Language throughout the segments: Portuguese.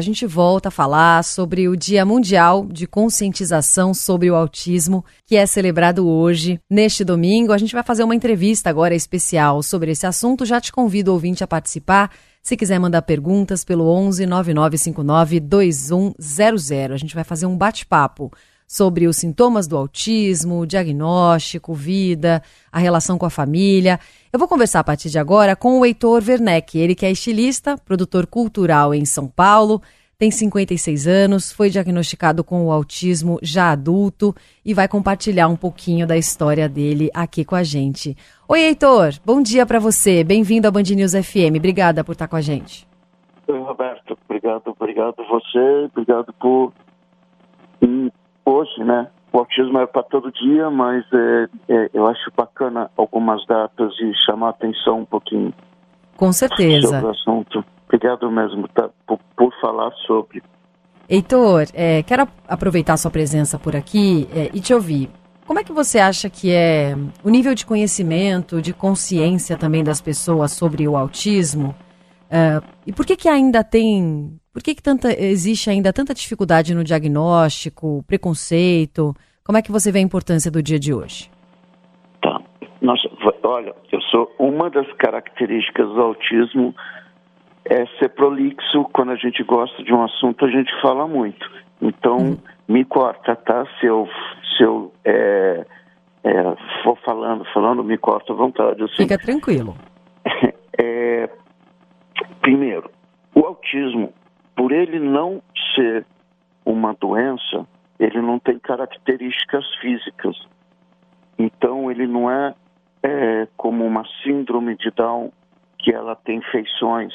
A gente volta a falar sobre o Dia Mundial de Conscientização sobre o Autismo, que é celebrado hoje, neste domingo. A gente vai fazer uma entrevista agora especial sobre esse assunto. Já te convido, ouvinte, a participar. Se quiser mandar perguntas pelo 11 9959 2100. A gente vai fazer um bate-papo sobre os sintomas do autismo, diagnóstico, vida, a relação com a família. Eu vou conversar a partir de agora com o Heitor Werneck, ele que é estilista, produtor cultural em São Paulo, tem 56 anos, foi diagnosticado com o autismo já adulto e vai compartilhar um pouquinho da história dele aqui com a gente. Oi, Heitor, bom dia para você, bem-vindo à Band News FM, obrigada por estar com a gente. Oi, Roberto, obrigado, obrigado você, obrigado por hoje, né? O autismo é para todo dia, mas é, é, eu acho bacana algumas datas e chamar a atenção um pouquinho. Com certeza. Sobre o assunto. Obrigado mesmo tá, por, por, falar sobre. Heitor, é, quero aproveitar a sua presença por aqui é, e te ouvir. Como é que você acha que é o nível de conhecimento, de consciência também das pessoas sobre o autismo? Uh, e por que que ainda tem por que, que tanta, existe ainda tanta dificuldade no diagnóstico, preconceito? Como é que você vê a importância do dia de hoje? Tá. Nossa, olha, eu sou uma das características do autismo é ser prolixo. Quando a gente gosta de um assunto, a gente fala muito. Então, uhum. me corta, tá? Se eu, se eu é, é, for falando, falando, me corta à vontade. Assim. Fica tranquilo. É, primeiro, o autismo por ele não ser uma doença, ele não tem características físicas. Então, ele não é, é como uma síndrome de Down, que ela tem feições,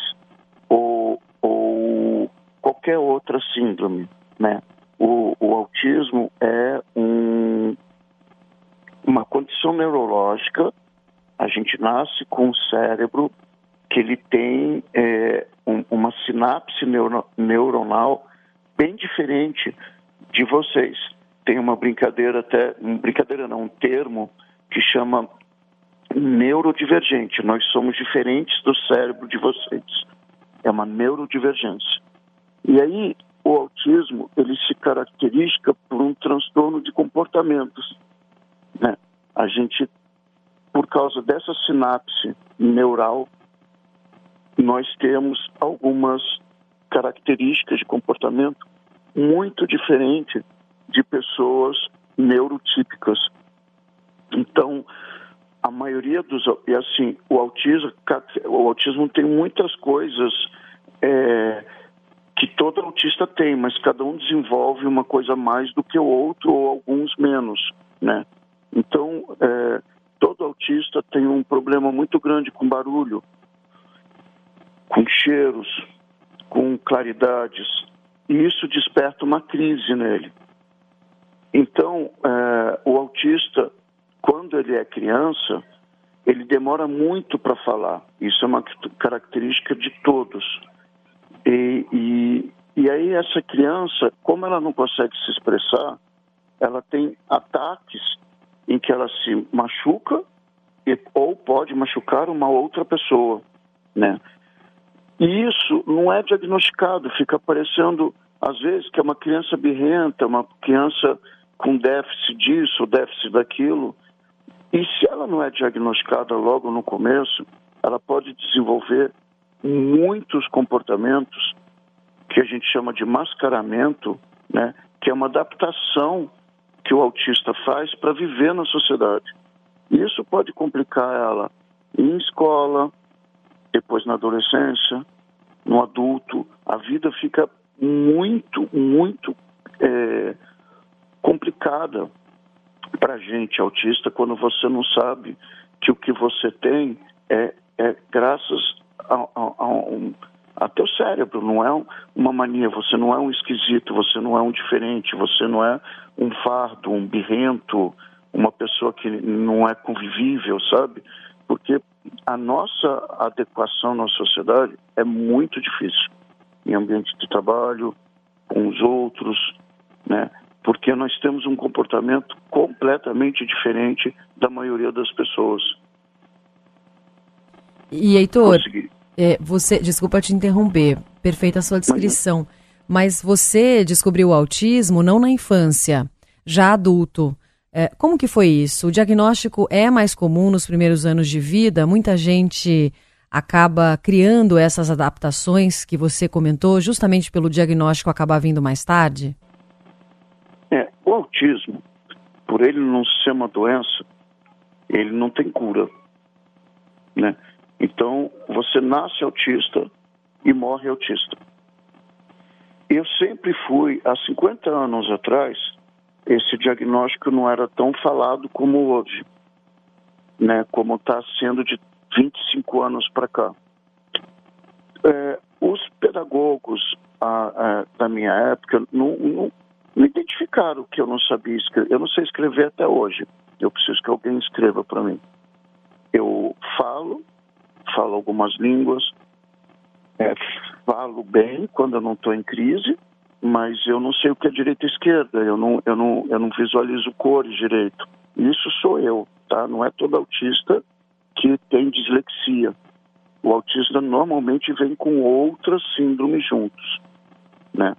ou, ou qualquer outra síndrome, né? O, o autismo é um, uma condição neurológica. A gente nasce com um cérebro que ele tem é, sinapse neuro, neuronal bem diferente de vocês. Tem uma brincadeira até, brincadeira não, um termo que chama neurodivergente. Nós somos diferentes do cérebro de vocês. É uma neurodivergência. E aí o autismo ele se caracteriza por um transtorno de comportamentos. Né? A gente, por causa dessa sinapse neural nós temos algumas características de comportamento muito diferente de pessoas neurotípicas. Então, a maioria dos e assim o autismo o autismo tem muitas coisas é, que todo autista tem, mas cada um desenvolve uma coisa mais do que o outro ou alguns menos, né? Então, é, todo autista tem um problema muito grande com barulho, com cheiros, com claridades, e isso desperta uma crise nele. Então, é, o autista, quando ele é criança, ele demora muito para falar. Isso é uma característica de todos. E, e, e aí, essa criança, como ela não consegue se expressar, ela tem ataques em que ela se machuca e, ou pode machucar uma outra pessoa, né? E isso não é diagnosticado, fica parecendo, às vezes, que é uma criança birrenta, uma criança com déficit disso, déficit daquilo. E se ela não é diagnosticada logo no começo, ela pode desenvolver muitos comportamentos que a gente chama de mascaramento, né, que é uma adaptação que o autista faz para viver na sociedade. Isso pode complicar ela em escola, depois na adolescência, no adulto, a vida fica muito, muito é, complicada para gente autista quando você não sabe que o que você tem é, é graças a, a, a um, a teu cérebro, não é uma mania, você não é um esquisito, você não é um diferente, você não é um fardo, um birrento, uma pessoa que não é convivível, sabe? Porque a nossa adequação na sociedade é muito difícil em ambiente de trabalho, com os outros, né? Porque nós temos um comportamento completamente diferente da maioria das pessoas. E Heitor, é, você, desculpa te interromper, perfeita a sua descrição. Mas você descobriu o autismo não na infância, já adulto. É, como que foi isso? O diagnóstico é mais comum nos primeiros anos de vida? Muita gente acaba criando essas adaptações que você comentou, justamente pelo diagnóstico acabar vindo mais tarde? É, o autismo, por ele não ser uma doença, ele não tem cura, né? Então, você nasce autista e morre autista. Eu sempre fui, há 50 anos atrás, esse diagnóstico não era tão falado como hoje, né? Como está sendo de 25 anos para cá. É, os pedagogos a, a, da minha época não, não, não, identificaram que eu não sabia escrever. Eu não sei escrever até hoje. Eu preciso que alguém escreva para mim. Eu falo, falo algumas línguas, é, falo bem quando eu não estou em crise, mas eu não sei o que é direita e esquerda. Eu não, eu não, eu não visualizo cores direito. Isso sou eu, tá? Não é todo autista que tem dislexia. O autista normalmente vem com outras síndromes juntos, né?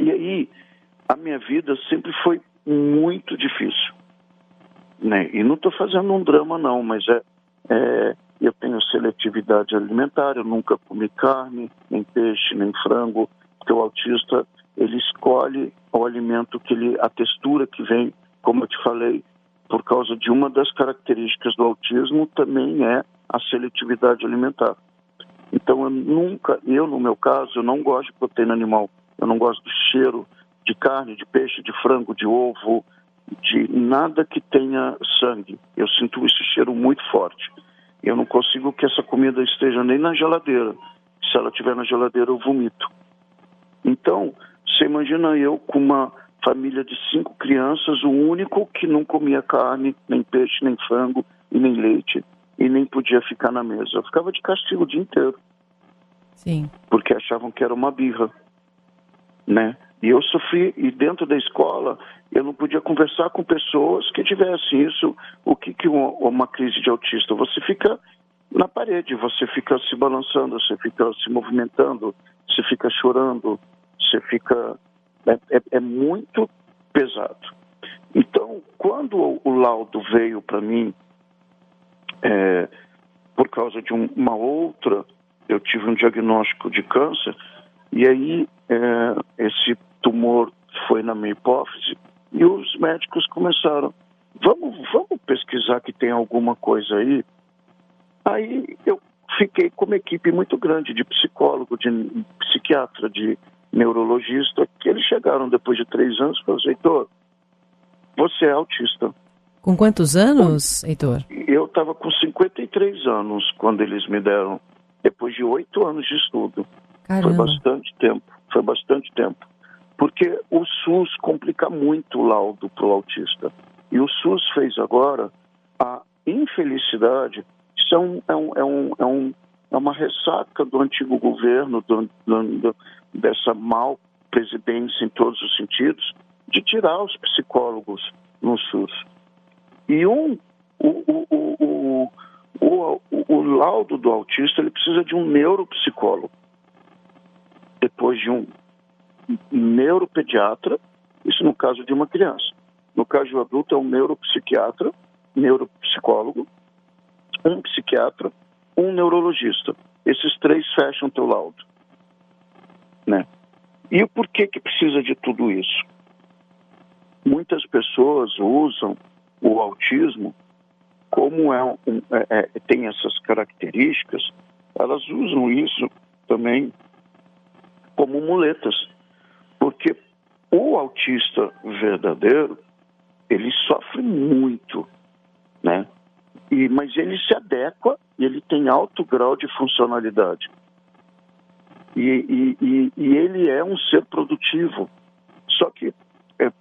E aí, a minha vida sempre foi muito difícil, né? E não estou fazendo um drama não, mas é, é, eu tenho seletividade alimentar, eu nunca comi carne, nem peixe, nem frango, porque o autista ele escolhe o alimento que ele, a textura que vem, como eu te falei, por causa de uma das características do autismo também é a seletividade alimentar. Então eu nunca, eu no meu caso, eu não gosto de proteína animal. Eu não gosto do cheiro de carne, de peixe, de frango, de ovo, de nada que tenha sangue. Eu sinto esse cheiro muito forte. Eu não consigo que essa comida esteja nem na geladeira. Se ela estiver na geladeira, eu vomito. Então, você imagina eu com uma família de cinco crianças, o único que não comia carne, nem peixe, nem frango e nem leite, e nem podia ficar na mesa. Eu ficava de castigo o dia inteiro. Sim. Porque achavam que era uma birra, né? E eu sofri, e dentro da escola, eu não podia conversar com pessoas que tivessem isso. O que que uma, uma crise de autista? Você fica na parede, você fica se balançando, você fica se movimentando, você fica chorando, você fica é, é, é muito pesado. Então, quando o, o laudo veio para mim, é, por causa de um, uma outra, eu tive um diagnóstico de câncer, e aí é, esse tumor foi na minha hipófise, e os médicos começaram, vamos, vamos pesquisar que tem alguma coisa aí. Aí eu fiquei com uma equipe muito grande de psicólogo, de psiquiatra, de neurologista, que eles chegaram depois de três anos e falaram, Heitor, você é autista. Com quantos anos, Heitor? Eu estava com 53 anos quando eles me deram, depois de oito anos de estudo. Caramba. Foi bastante tempo, foi bastante tempo. Porque o SUS complica muito o laudo para o autista. E o SUS fez agora a infelicidade, isso é, um, é, um, é, um, é, um, uma ressaca do antigo governo, do, do, dessa mal presidência em todos os sentidos, de tirar os psicólogos no SUS. E um, o, o, o, o, laudo do autista ele precisa de um neuropsicólogo. Depois de um neuropediatra, isso no caso de uma criança. No caso do adulto é um neuropsiquiatra, neuropsicólogo, um psiquiatra, um neurologista. Esses três fecham teu laudo né? E o porquê que precisa de tudo isso? Muitas pessoas usam o autismo como é, um, é, é, tem essas características, elas usam isso também como muletas, porque o autista verdadeiro ele sofre muito, né? E, mas ele se adequa e ele tem alto grau de funcionalidade. E, e, e, ele é um ser produtivo. Só que é,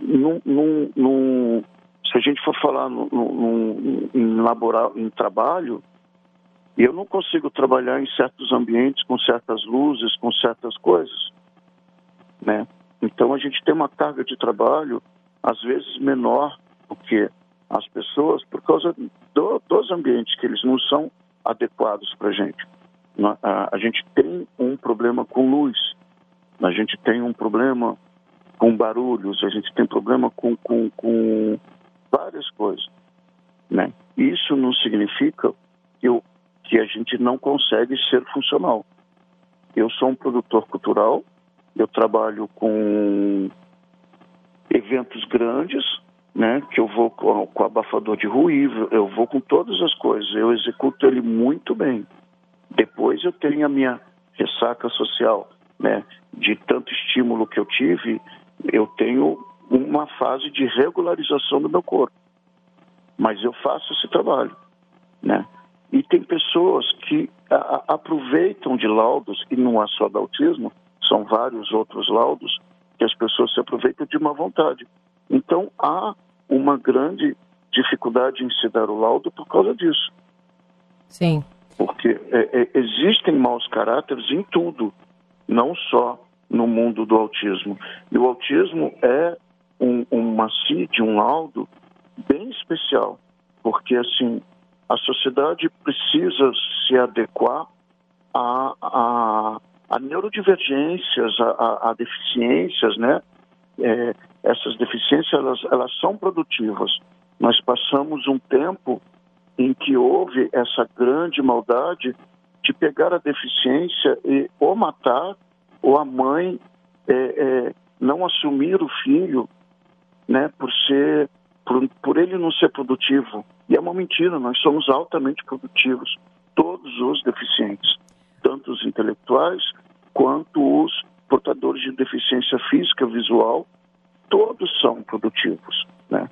num, num, num, se a gente for falar em, laborar, em trabalho, eu não consigo trabalhar em certos ambientes com certas luzes, com certas coisas. Né? Então a gente tem uma carga de trabalho às vezes menor do que as pessoas por causa do, dos ambientes que eles não são adequados para a gente a, gente tem um problema com luz. a gente tem um problema com barulhos, a gente tem problema com, com, com várias coisas. Né? Isso não significa que, eu, que a gente não consegue ser funcional. Eu sou um produtor cultural, eu trabalho com eventos grandes, né, que eu vou com, com abafador de ruído, eu vou com todas as coisas, eu executo ele muito bem. Depois eu tenho a minha ressaca social, né, de tanto estímulo que eu tive, eu tenho uma fase de regularização do meu corpo. Mas eu faço esse trabalho, né? E tem pessoas que a, a, aproveitam de laudos, e não é só do autismo, são vários outros laudos, que as pessoas se aproveitam de má vontade. Então há uma grande dificuldade em se dar o laudo por causa disso. Sim. Porque é, é, existem maus caráteres em tudo, não só no mundo do autismo. E o autismo é um, uma CID, um laudo bem especial, porque assim a sociedade precisa se adequar a, a, a neurodivergências, a, a, deficiências, né? É, essas deficiências elas, elas são produtivas. Nós passamos um tempo em que houve essa grande maldade de pegar a deficiência e ou matar ou a mãe é, é, não assumir o filho, né, por ser por, por ele não ser produtivo. E é uma mentira, nós somos altamente produtivos, todos os deficientes, tanto os intelectuais quanto os portadores de deficiência física, visual, todos são produtivos, né?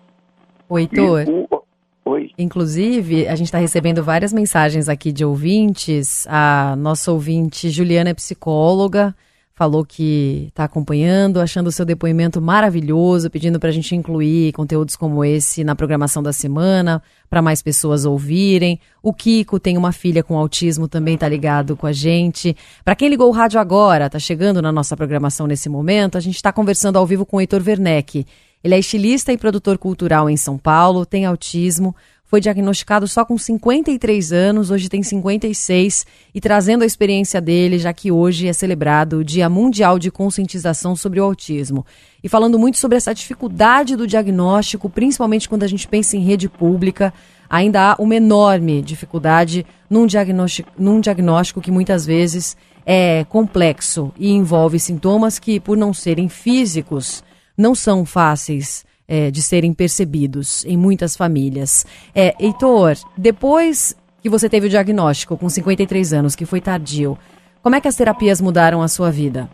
O Heitor, o, Oi. Inclusive, a gente está recebendo várias mensagens aqui de ouvintes. A nossa ouvinte Juliana é psicóloga, falou que está acompanhando, achando o seu depoimento maravilhoso, pedindo para a gente incluir conteúdos como esse na programação da semana, para mais pessoas ouvirem. O Kiko tem uma filha com autismo, também está ligado com a gente. Para quem ligou o rádio agora, está chegando na nossa programação nesse momento, a gente está conversando ao vivo com o Heitor Werneck. Ele é estilista e produtor cultural em São Paulo, tem autismo, foi diagnosticado só com 53 anos, hoje tem 56 e trazendo a experiência dele, já que hoje é celebrado o Dia Mundial de Conscientização sobre o Autismo. E falando muito sobre essa dificuldade do diagnóstico, principalmente quando a gente pensa em rede pública, ainda há uma enorme dificuldade num diagnóstico, num diagnóstico que muitas vezes é complexo e envolve sintomas que, por não serem físicos, não são fáceis é, de serem percebidos em muitas famílias. É, Heitor, depois que você teve o diagnóstico com 53 anos, que foi tardio, como é que as terapias mudaram a sua vida?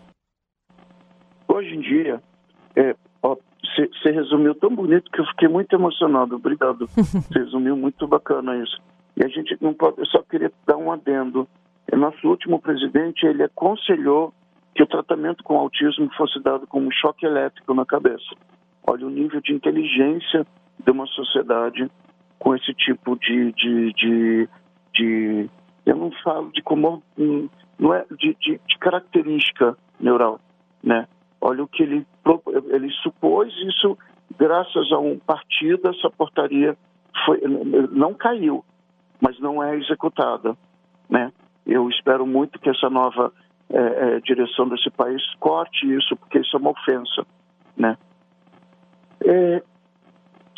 Hoje em dia, você é, resumiu tão bonito que eu fiquei muito emocionado. Obrigado. Você resumiu muito bacana isso. E a gente não pode. Eu só queria dar um adendo. O nosso último presidente ele aconselhou que o tratamento com autismo fosse dado como um choque elétrico na cabeça. Olha o nível de inteligência de uma sociedade com esse tipo de, de, de, de eu não falo de como não é de, de, de, característica neural, né? Olha o que ele ele supôs isso graças a um partido essa portaria foi não caiu, mas não é executada, né? Eu espero muito que essa nova é, é, direção desse país corte isso porque isso é uma ofensa, né? É,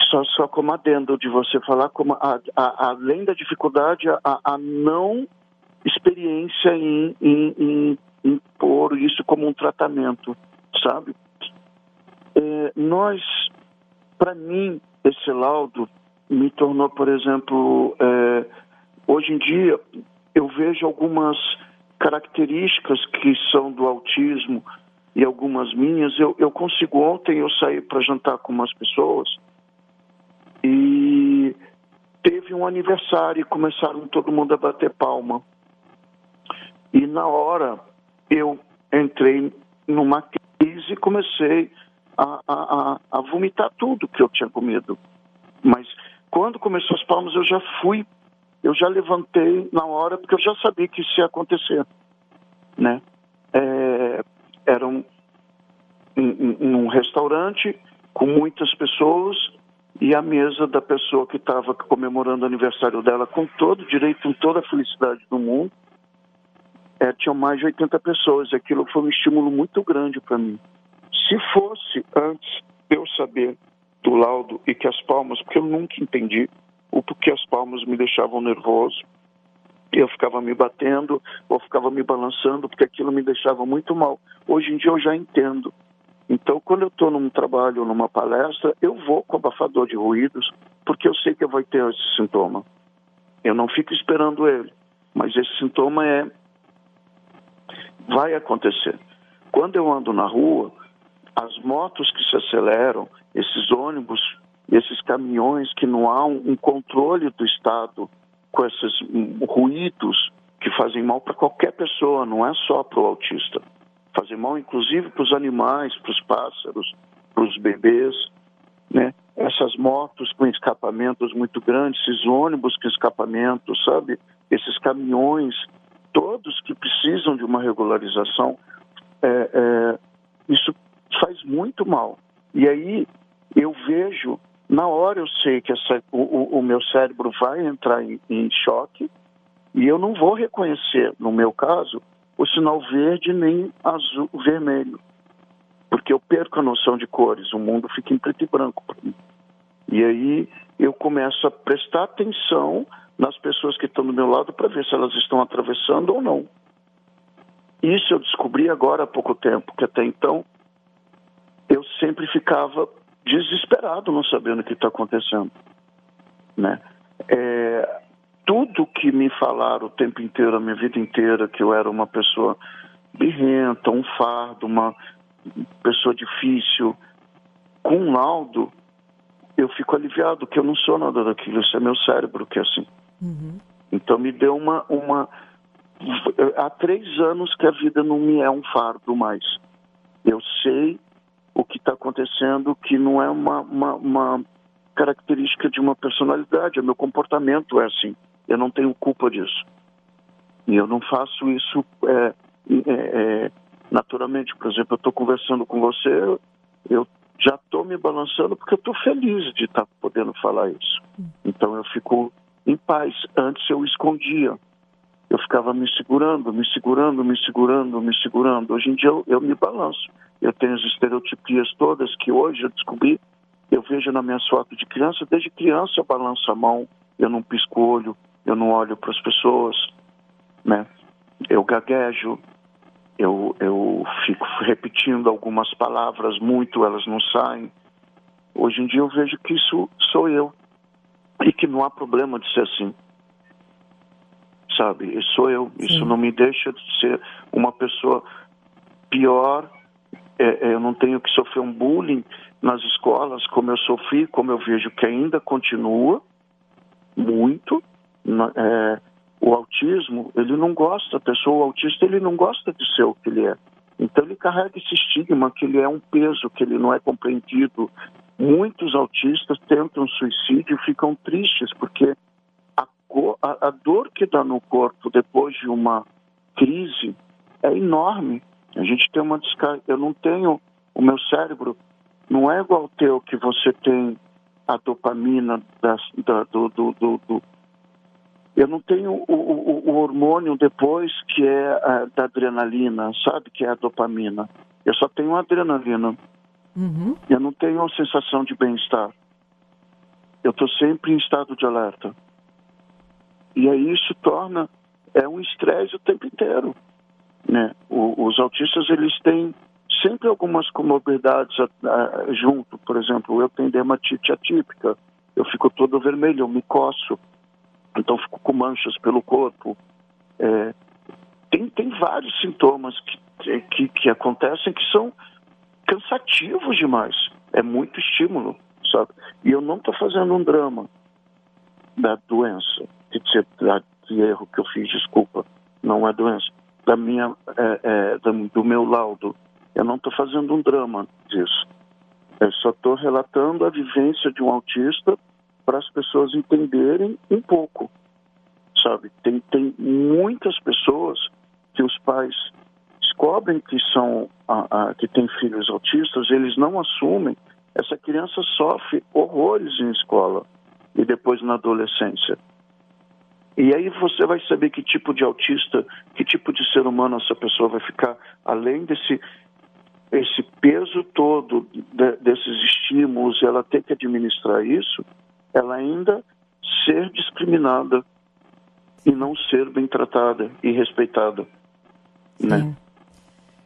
só, só como adendo de você falar, como a, a, além da dificuldade, a, a não experiência em, em, em, isso como um tratamento, sabe? É, nós, para mim, esse laudo me tornou, por exemplo, é, hoje em dia eu vejo algumas características que são do autismo e algumas minhas. Eu, eu consigo ontem eu saí para jantar com umas pessoas e teve um aniversário e começaram todo mundo a bater palma. E na hora eu entrei numa crise e comecei a, a, a, vomitar tudo que eu tinha comido. Mas quando começou as palmas eu já fui, eu já levantei na hora porque eu já sabia que isso ia acontecer, né? É, era um, um, um restaurante com muitas pessoas e a mesa da pessoa que estava comemorando o aniversário dela com todo direito, com toda a felicidade do mundo. é, tinham mais de 80 pessoas. Aquilo foi um estímulo muito grande para mim. Se fosse antes eu saber do laudo e que as palmas, porque eu nunca entendi o porquê as palmas me deixavam nervoso, eu ficava me batendo ou ficava me balançando, porque aquilo me deixava muito mal. Hoje em dia eu já entendo. Então, quando eu estou num trabalho, numa palestra, eu vou com abafador de ruídos, porque eu sei que eu vou ter esse sintoma. Eu não fico esperando ele, mas esse sintoma é vai acontecer. Quando eu ando na rua, as motos que se aceleram, esses ônibus, esses caminhões que não há um, um controle do Estado com esses ruídos que fazem mal para qualquer pessoa, não é só para o autista. Fazem mal, inclusive, para os animais, para os pássaros, para os bebês, né? Essas motos com escapamentos muito grandes, esses ônibus com escapamento, sabe? Esses caminhões, todos que precisam de uma regularização, é, é, isso faz muito mal. E aí eu vejo, na hora eu sei que essa, o, o, meu cérebro vai entrar em, em choque e eu não vou reconhecer, no meu caso, o sinal verde nem azul, vermelho, porque eu perco a noção de cores, o mundo fica em preto e branco. E aí eu começo a prestar atenção nas pessoas que estão do meu lado para ver se elas estão atravessando ou não. Isso eu descobri agora há pouco tempo, que até então eu sempre ficava desesperado não sabendo o que está acontecendo. Né? É, tudo que me falaram o tempo inteiro, a minha vida inteira, que eu era uma pessoa birrenta, um fardo, uma pessoa difícil, com um laudo, eu fico aliviado que eu não sou nada daquilo, isso é meu cérebro que é assim. Uhum. Então me deu uma, uma. Há três anos que a vida não me é um fardo mais. Eu sei o que está acontecendo, que não é uma, uma, uma, característica de uma personalidade, o meu comportamento é assim. Eu não tenho culpa disso. E eu não faço isso é, é, é, naturalmente. Por exemplo, eu estou conversando com você, eu já estou me balançando porque eu estou feliz de estar tá podendo falar isso. Então eu fico em paz. Antes eu escondia. Eu ficava me segurando, me segurando, me segurando, me segurando. Hoje em dia eu, eu me balanço. Eu tenho as estereotipias todas que hoje eu descobri. Eu vejo na minha foto de criança. Desde criança eu balanço a mão, eu não pisco o olho, eu não olho para as pessoas, né? Eu gaguejo, eu, eu fico repetindo algumas palavras muito, elas não saem. Hoje em dia eu vejo que isso sou eu e que não há problema de ser assim. Sabe? Isso sou eu. Sim. Isso não me deixa de ser uma pessoa pior. É, é, eu não tenho que sofrer um bullying nas escolas como eu sofri, como eu vejo que ainda continua muito. É, o autismo, ele não gosta, a pessoa autista, ele não gosta de ser o que ele é. Então ele carrega esse estigma que ele é um peso, que ele não é compreendido, Muitos autistas tentam suicídio e ficam tristes porque a, a, dor que dá no corpo depois de uma crise é enorme. A gente tem uma descarga. Eu não tenho. O meu cérebro não é igual ao teu, que você tem a dopamina das, da, do, do, do, do, Eu não tenho o, o, o, hormônio depois que é a, da adrenalina, sabe? Que é a dopamina. Eu só tenho adrenalina. Uhum. Eu não tenho a sensação de bem-estar. Eu estou sempre em estado de alerta. E aí isso torna é um estresse o tempo inteiro. Né? O, os autistas eles têm sempre algumas comorbidades a, a, junto. Por exemplo, eu tenho dermatite atípica, eu fico todo vermelho, eu me coço, então fico com manchas pelo corpo. É, tem, tem vários sintomas que, que, que acontecem que são cansativos demais. É muito estímulo, sabe? E eu não estou fazendo um drama da doença, de, de erro que eu fiz, desculpa, não é doença, da minha, é, é, do meu laudo. Eu não estou fazendo um drama disso. Eu só estou relatando a vivência de um autista para as pessoas entenderem um pouco, sabe? Tem, tem muitas pessoas que os pais descobrem que são que têm filhos autistas, eles não assumem. Essa criança sofre horrores em escola e depois na adolescência. E aí você vai saber que tipo de autista, que tipo de ser humano essa pessoa vai ficar, além desse esse peso todo de, desses estímulos, ela tem que administrar isso, ela ainda ser discriminada e não ser bem tratada e respeitada, né?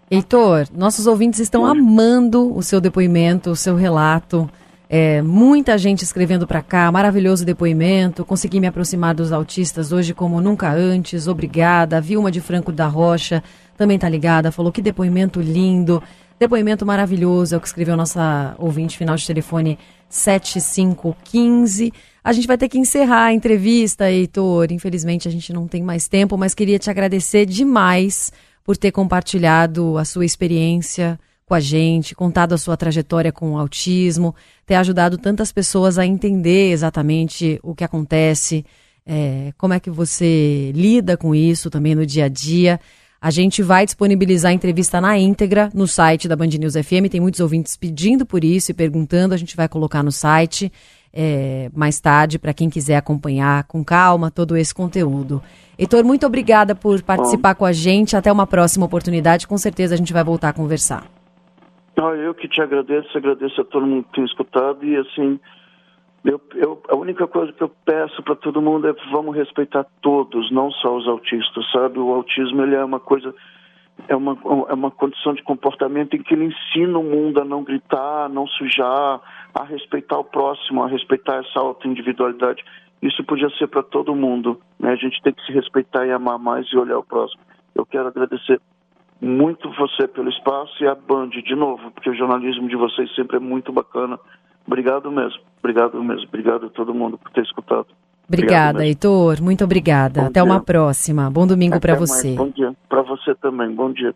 Heitor, nossos ouvintes estão amando o seu depoimento, o seu relato. É, muita gente escrevendo para cá, maravilhoso depoimento. Consegui me aproximar dos autistas hoje como nunca antes. Obrigada. A Vilma de Franco da Rocha também tá ligada, falou que depoimento lindo. Depoimento maravilhoso, é o que escreveu nossa ouvinte final de telefone 7515. A gente vai ter que encerrar a entrevista, Heitor. Infelizmente a gente não tem mais tempo, mas queria te agradecer demais por ter compartilhado a sua experiência com a gente, contado a sua trajetória com o autismo, ter ajudado tantas pessoas a entender exatamente o que acontece, é, como é que você lida com isso também no dia a dia. A gente vai disponibilizar a entrevista na íntegra no site da Band News FM. Tem muitos ouvintes pedindo por isso e perguntando. A gente vai colocar no site é, mais tarde para quem quiser acompanhar com calma todo esse conteúdo. Heitor, muito obrigada por participar com a gente. Até uma próxima oportunidade. Com certeza a gente vai voltar a conversar. Eu que te agradeço, agradeço a todo mundo que tem escutado e assim, eu, eu, a única coisa que eu peço para todo mundo é vamos respeitar todos, não só os autistas, sabe? O autismo ele é uma coisa, é uma, é uma condição de comportamento em que ele ensina o mundo a não gritar, a não sujar, a respeitar o próximo, a respeitar essa auto-individualidade. Isso podia ser para todo mundo. Né? A gente tem que se respeitar e amar mais e olhar o próximo. Eu quero agradecer muito você pelo espaço e a Band de novo, porque o jornalismo de vocês sempre é muito bacana. Obrigado mesmo, obrigado mesmo, obrigado a todo mundo por ter escutado. Obrigada, Heitor. Muito obrigada. Bom Até dia. uma próxima. Bom domingo para você. Bom dia para você também. Bom dia.